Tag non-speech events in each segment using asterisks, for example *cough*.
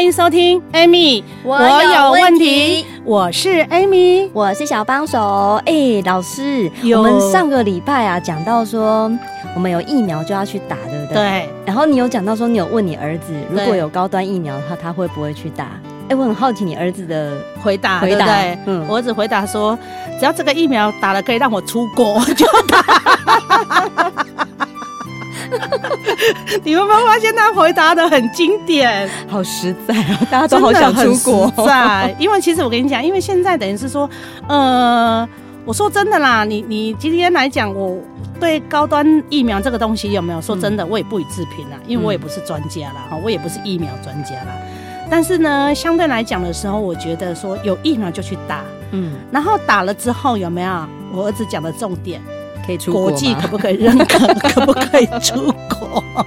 欢迎收听，Amy，我有问题。我是 Amy，我是小帮手。哎、欸，老师，我们上个礼拜啊讲到说，我们有疫苗就要去打，对不对？对。然后你有讲到说，你有问你儿子，如果有高端疫苗的话，他会不会去打？哎、欸，我很好奇你儿子的回答，回答。对对嗯，我儿子回答说，只要这个疫苗打了可以让我出国，就打。*laughs* 你们有没有发现他回答的很经典，好实在啊！大家都好想出国，在。因为其实我跟你讲，因为现在等于是说，呃，我说真的啦，你你今天来讲，我对高端疫苗这个东西有没有说真的，我也不予置评啦，因为我也不是专家啦，哈，我也不是疫苗专家啦。但是呢，相对来讲的时候，我觉得说有疫苗就去打，嗯，然后打了之后有没有？我儿子讲的重点。可以出国，国际可不可以认可？*laughs* 可不可以出国？*laughs*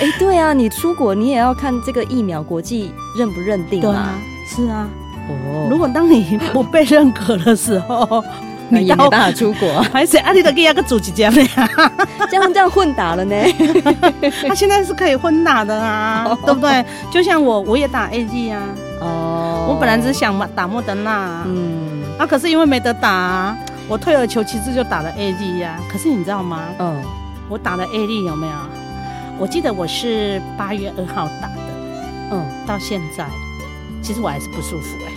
哎、欸，对啊，你出国你也要看这个疫苗国际认不认定啊？是啊。哦，如果当你不被认可的时候，*laughs* 你也没办法出国。*laughs* 还是阿里的给亚个主机这样这样这样混打了呢？他现在是可以混打的啊，哦、对不对？就像我，我也打 A G 啊。哦。我本来只是想打莫德纳，嗯，啊，可是因为没得打、啊。我退而求其次就打了 A G 呀，可是你知道吗？嗯，我打了 A D 有没有？我记得我是八月二号打的，嗯，到现在。其实我还是不舒服哎、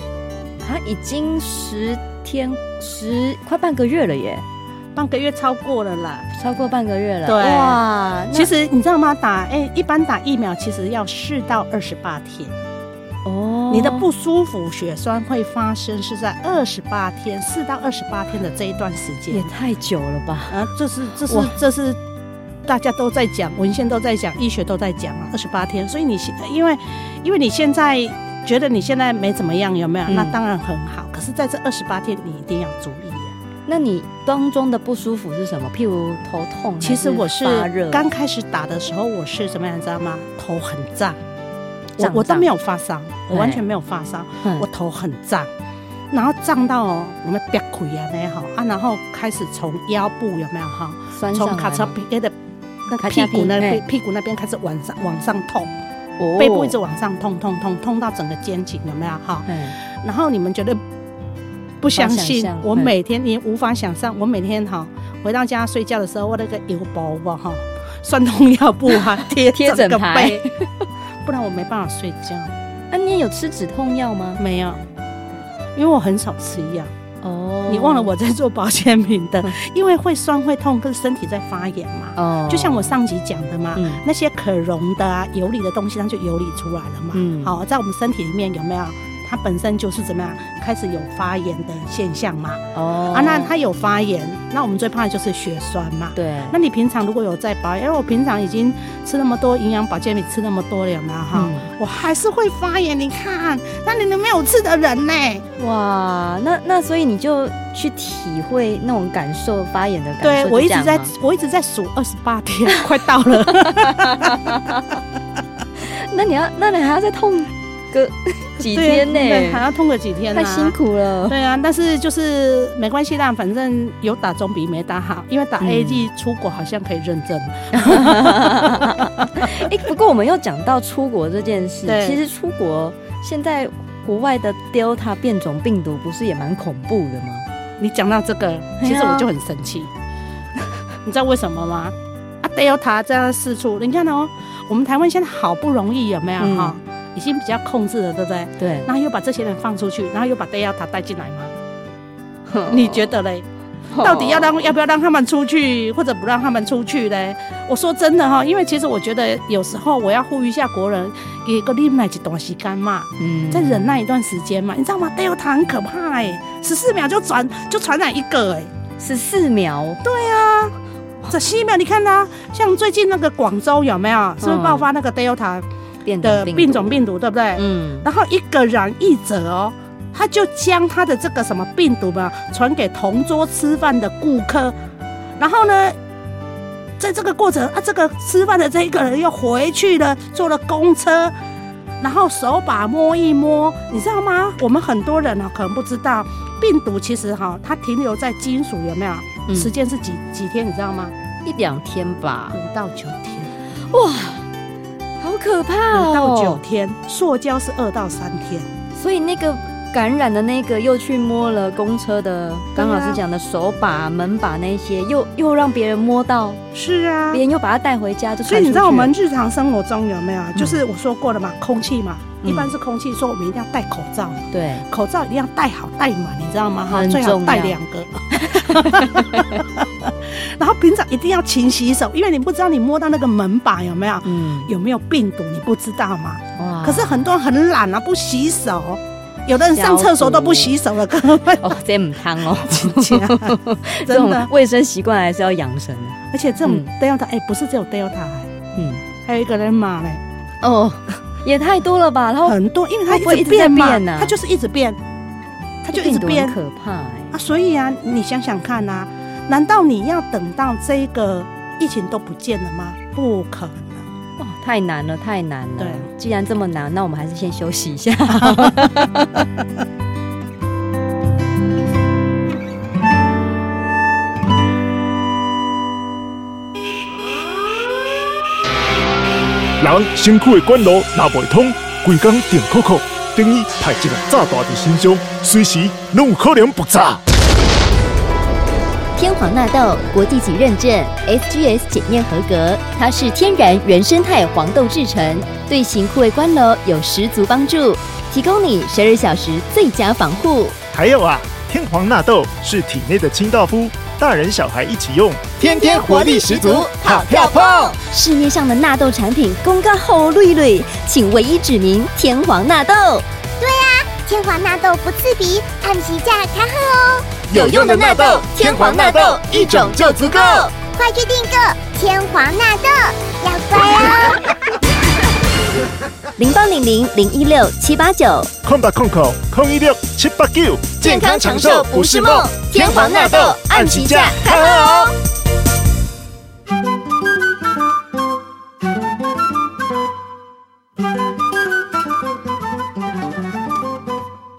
欸，啊，已经十天十快半个月了耶，半个月超过了啦，超过半个月了，对。哇，其实你知道吗？打哎、欸，一般打疫苗其实要四到二十八天。哦，你的不舒服、血栓会发生是在二十八天，四到二十八天的这一段时间，也太久了吧？啊，这是这是这是大家都在讲，文献都在讲，医学都在讲啊，二十八天。所以你现因为因为你现在觉得你现在没怎么样，有没有？嗯、那当然很好。可是在这二十八天，你一定要注意啊。那你当中的不舒服是什么？譬如头痛，其实我是刚开始打的时候，我是什么样，你知道吗？头很胀。我我都没有发烧，我完全没有发烧，我头很胀，然后胀到我们憋亏啊那好啊，然后开始从腰部有没有哈，从卡车皮的那屁股那边屁股那边开始往上往上痛，背部一直往上痛痛痛痛到整个肩颈有没有哈？然后你们觉得不相信？我每天你无法想象，我每天哈回到家睡觉的时候，我那个油包吧哈，酸痛药布哈 *laughs* 贴贴整个背。*laughs* 不然我没办法睡觉。啊，你有吃止痛药吗？没有，因为我很少吃药。哦，你忘了我在做保健品的，因为会酸会痛，跟身体在发炎嘛。哦，就像我上集讲的嘛，嗯、那些可溶的啊、游离的东西，它就游离出来了嘛。嗯，好，在我们身体里面有没有？它本身就是怎么样，开始有发炎的现象嘛？哦啊，那它有发炎，那我们最怕的就是血栓嘛。对，那你平常如果有在保养，因为我平常已经吃那么多营养保健品，吃那么多了，有没有哈？我还是会发炎。你看，那你都没有刺的人呢？哇，那那所以你就去体会那种感受，发炎的感受。对，我一直在，我一直在数二十八天，快到了。*laughs* 那你要，那你还要再痛个？*laughs* 几天呢？对，还要痛个几天，太辛苦了。对啊，但是就是没关系啦，反正有打总比没打好。因为打 A G 出国好像可以认证。*laughs* 哎，不过我们又讲到出国这件事，其实出国现在国外的 Delta 变种病毒不是也蛮恐怖的吗？你讲到这个，其实我就很生气。*laughs* 你知道为什么吗？啊，Delta 这样四处，你看哦，我们台湾现在好不容易有没有哈？已经比较控制了，对不对？对。然后又把这些人放出去，然后又把 Delta 带进来吗？哦、你觉得嘞？到底要让要不要让他们出去，或者不让他们出去嘞？我说真的哈，因为其实我觉得有时候我要呼吁一下国人，给个忍耐一段时间嘛，嗯，再忍耐一段时间嘛，你知道吗？Delta 很可怕哎、欸，十四秒就传就传染一个哎、欸，十四秒。对啊，十四秒，你看他，像最近那个广州有没有？是不是爆发那个 Delta？的变种病毒，对不对？嗯。然后一个染疫者哦，他就将他的这个什么病毒嘛传给同桌吃饭的顾客，然后呢，在这个过程啊，这个吃饭的这一个人又回去了，坐了公车。然后手把摸一摸，你知道吗？我们很多人呢可能不知道，病毒其实哈，它停留在金属有没有？嗯、时间是几几天？你知道吗？一两天吧，五到九天。哇，好可怕哦！五到九天，塑胶是二到三天，所以那个。感染的那个又去摸了公车的，刚老师讲的手把、门把那些，又又让别人摸到，是啊，别人又把它带回家，就所以你知道我们日常生活中有没有？就是我说过了嘛，空气嘛，一般是空气，说我们一定要戴口罩，对，口罩一定要戴好戴满，你知道吗？哈，最好戴两个。*laughs* 然后平常一定要勤洗手，因为你不知道你摸到那个门把有没有，嗯，有没有病毒，你不知道嘛。哇，可是很多人很懒啊，不洗手。有的人上厕所都不洗手了，根本 *laughs* 哦，这很烫哦，真的卫生习惯还是要养成的。而且这种 Delta，哎，不是只有 Delta，嗯，还有一个人骂嘞，哦，*laughs* 也太多了吧？然后很多，因为它一直变嘛，它就是一直变，它就一直变，可怕哎啊！所以啊，你想想看呐，难道你要等到这个疫情都不见了吗？不可能。哦，太难了，太难了。对，既然这么难，那我们还是先休息一下。*laughs* 人身躯的管路若未通，规工电扣扣，等于派一个炸弹在身上，随时拢有可能爆炸。天皇纳豆国际级认证，SGS 检验合格，它是天然原生态黄豆制成，对型护卫官楼有十足帮助，提供你十二小时最佳防护。还有啊，天皇纳豆是体内的清道夫，大人小孩一起用，天天活力十足，跑跳蹦。市面上的纳豆产品公告后绿绿，请唯一指明天皇纳豆。对啊，天皇纳豆不刺鼻，按时价开喝哦。有用的纳豆，天皇纳豆一种就足够，快去订购天皇纳豆，要乖哦！*laughs* 零八零零零一六七八九，空八空口空一六七八九，健康长寿不是梦，天皇纳豆按起价开喝哦！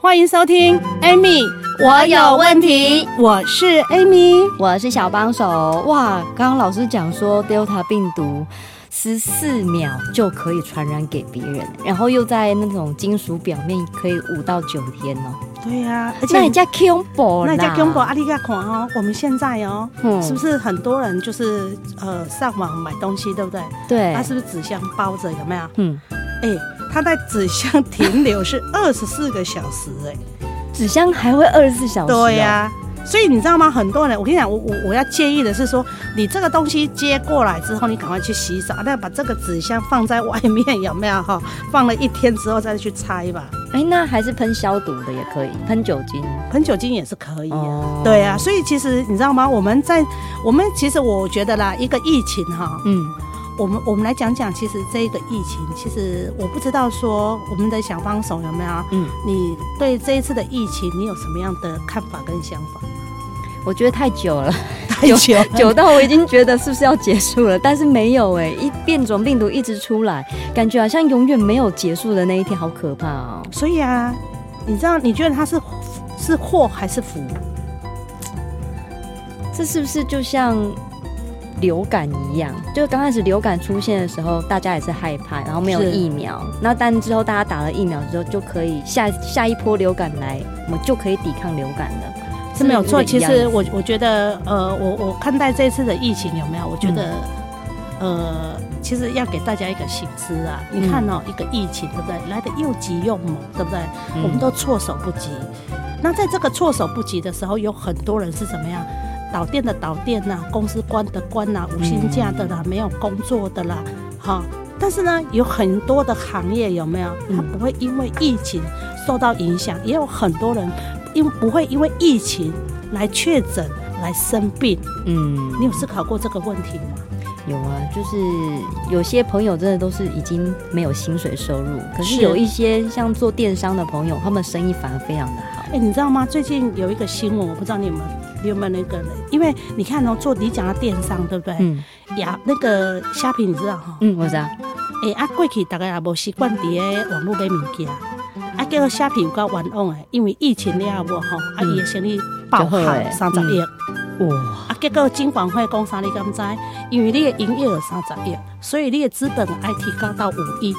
欢迎收听 Amy。我有问题，我是 Amy，我是小帮手。哇，刚刚老师讲说 Delta 病毒十四秒就可以传染给别人，然后又在那种金属表面可以五到九天哦。对呀、啊，而且那人家恐怖，那人家恐怖，阿里嘎看哦。我们现在哦，嗯、是不是很多人就是呃上网买东西，对不对？对，他是不是纸箱包着？有没有？嗯，哎、欸，他在纸箱停留是二十四个小时、欸，哎。纸箱还会二十四小时？对呀、啊，所以你知道吗？很多人，我跟你讲，我我我要建议的是说，你这个东西接过来之后，你赶快去洗手，那把这个纸箱放在外面，有没有哈？*laughs* 放了一天之后再去拆吧。哎，那还是喷消毒的也可以，喷酒精，喷酒精也是可以。哦，对啊，所以其实你知道吗？我们在我们其实我觉得啦，一个疫情哈，嗯。我们我们来讲讲，其实这个疫情，其实我不知道说我们的小帮手有没有？嗯，你对这一次的疫情，你有什么样的看法跟想法？我觉得太久了，太久了 *laughs* 久到我已经觉得是不是要结束了？但是没有哎、欸，一变种病毒一直出来，感觉好像永远没有结束的那一天，好可怕哦。所以啊，你知道你觉得它是是祸还是福？这是不是就像？流感一样，就刚开始流感出现的时候，大家也是害怕，然后没有疫苗。那但之后大家打了疫苗之后，就可以下下一波流感来，我们就可以抵抗流感了，是没有错。其实我我觉得，呃，我我看待这次的疫情有没有？我觉得，嗯、呃，其实要给大家一个醒思啊。你看哦，嗯、一个疫情对不对？来的又急又猛，对不对？嗯、我们都措手不及。那在这个措手不及的时候，有很多人是怎么样？倒店的导电呐，公司关的关呐，无薪假的啦，没有工作的啦，哈。但是呢，有很多的行业有没有？他不会因为疫情受到影响，也有很多人因不会因为疫情来确诊来生病。嗯，你有思考过这个问题吗？有啊，就是有些朋友真的都是已经没有薪水收入，可是有一些像做电商的朋友，他们生意反而非常的好。哎，你知道吗？最近有一个新闻，我不知道你有没有你有没有那个，因为你看哦，做你讲的电商，对不对？嗯。呀，那个虾皮你知道哈？嗯，我知道。哎，啊，过去大概也无习惯在网络买物件，啊，结果虾皮有够冤枉诶，因为疫情了无吼，啊，伊的生意爆好三十亿。哇！啊，结果金管会讲啥？你敢知？因为你的营业额三十亿，所以你的资本爱提高到五亿。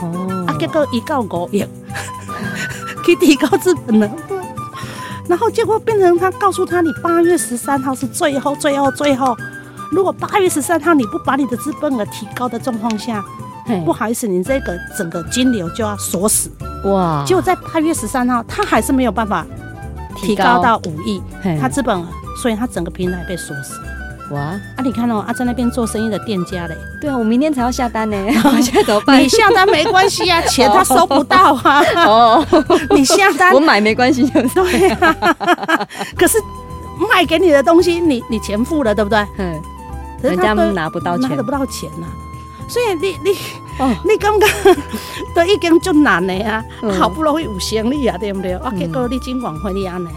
哦。啊，结果一到五亿，*laughs* 去提高资本了。然后结果变成他告诉他，你八月十三号是最后、最后、最后。如果八月十三号你不把你的资本额提高的状况下，不好意思，你这个整个金流就要锁死。哇！结果在八月十三号，他还是没有办法提高到五亿，他资本额。所以他整个平台被锁死。哇！啊，你看哦，啊，在那边做生意的店家嘞。对啊，我明天才要下单呢。*laughs* 现在怎么办？你下单没关系啊，*laughs* 钱他收不到啊。哦。*laughs* 你下单，我买没关系，对啊。可是卖给你的东西，你你钱付了，对不对？嗯。人家拿不到钱，拿不到钱呐。所以你你哦，你刚刚都已经就难了呀，好不容易有生意啊，对不对？啊，结果你金管会你安呢？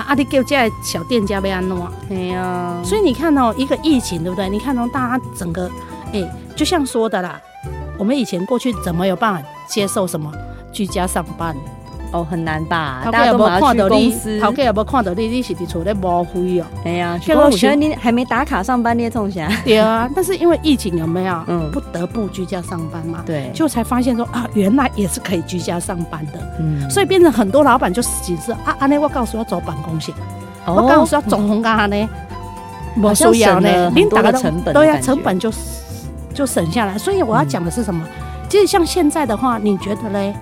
啊！啊！你叫这小店家被安怎？哎呀，所以你看哦，一个疫情，对不对？你看哦，大家整个，哎，就像说的啦，我们以前过去怎么有办法接受什么居家上班？哦，很难吧？大家有没有看到你？头家有没有看到你？你是伫厝咧摸灰哦？哎呀，结果我觉得你还没打卡上班，你也冲啥？对啊，但是因为疫情有没有？嗯，不得不居家上班嘛。对，就才发现说啊，原来也是可以居家上班的。嗯，所以变成很多老板就紧是啊，安内我告诉要走办公室，我告诉要总红干呢，我需要呢，很多的成本，对呀，成本就就省下来。所以我要讲的是什么？其实像现在的话，你觉得嘞？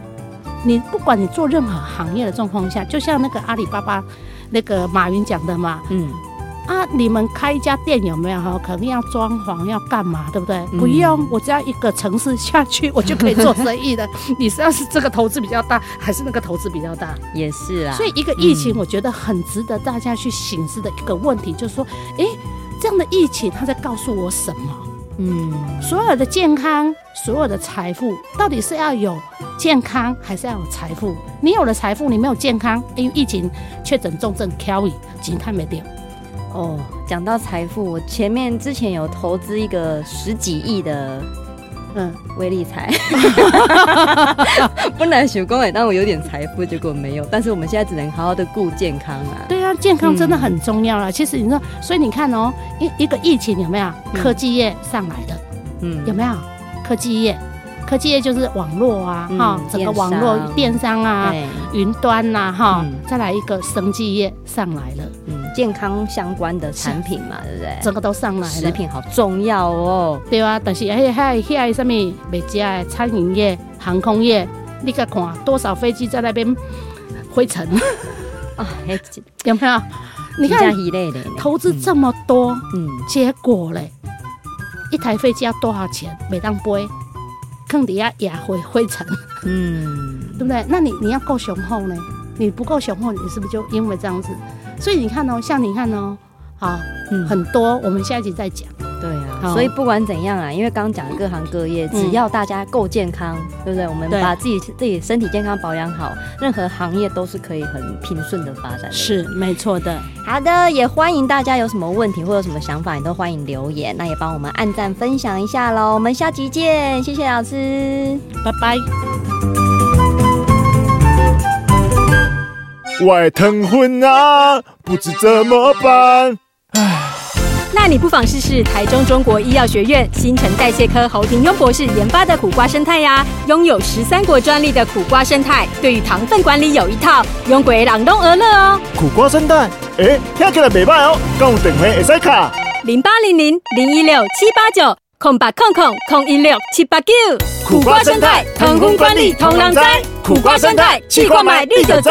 你不管你做任何行业的状况下，就像那个阿里巴巴那个马云讲的嘛，嗯，啊，你们开一家店有没有哈？可能要装潢，要干嘛，对不对？嗯、不用，我只要一个城市下去，我就可以做生意的。*laughs* 你是要是这个投资比较大，还是那个投资比较大？也是啊。所以一个疫情，我觉得很值得大家去醒思的一个问题，就是说，哎，这样的疫情，它在告诉我什么？嗯，所有的健康，所有的财富，到底是要有健康，还是要有财富？你有了财富，你没有健康，因为疫情确诊重症太没掉。哦，讲到财富，我前面之前有投资一个十几亿的。嗯，微理财，*laughs* *laughs* 不能许工哎，但我有点财富，结果没有。但是我们现在只能好好的顾健康啊。对啊，健康真的很重要了。嗯、其实你说，所以你看哦，一一个疫情有没有科技业上来的？嗯，有没有？科技业？科技业就是网络啊，哈、嗯，整个网络电商。啊，云端呐、啊，哈、嗯，再来一个生技业上来了，嗯，健康相关的产品嘛，对不对？整个都上来了，食品好重要哦，对啊，但是还还还什么？别家的餐饮业、航空业，你看看多少飞机在那边灰尘啊？有没有？你看投资这么多，嗯，结果嘞，一台飞机要多少钱？每当飞。坑底下也会灰尘，嗯，对不对？那你你要够雄厚呢？你不够雄厚，你是不是就因为这样子？所以你看哦，像你看哦，好，嗯，很多，我们下一集再讲。所以不管怎样啊，因为刚刚讲的各行各业，只要大家够健康，对不对？我们把自己自己身体健康保养好，任何行业都是可以很平顺的发展。是没错的。好的，也欢迎大家有什么问题或有什么想法，也都欢迎留言。那也帮我们按赞分享一下喽。我们下集见，谢谢老师，拜拜。外疼昏啊，不知怎么办。唉。那你不妨试试台中中国医药学院新陈代谢科侯廷庸博士研发的苦瓜生态呀，拥有十三国专利的苦瓜生态，对于糖分管理有一套，用鬼朗东而乐哦。苦瓜生态，哎，听起来袂歹哦，讲电话会使卡零八零零零一六七八九空八空空空一六七八九。苦瓜生态，糖分管理同人知，苦瓜生态，去购买立可知。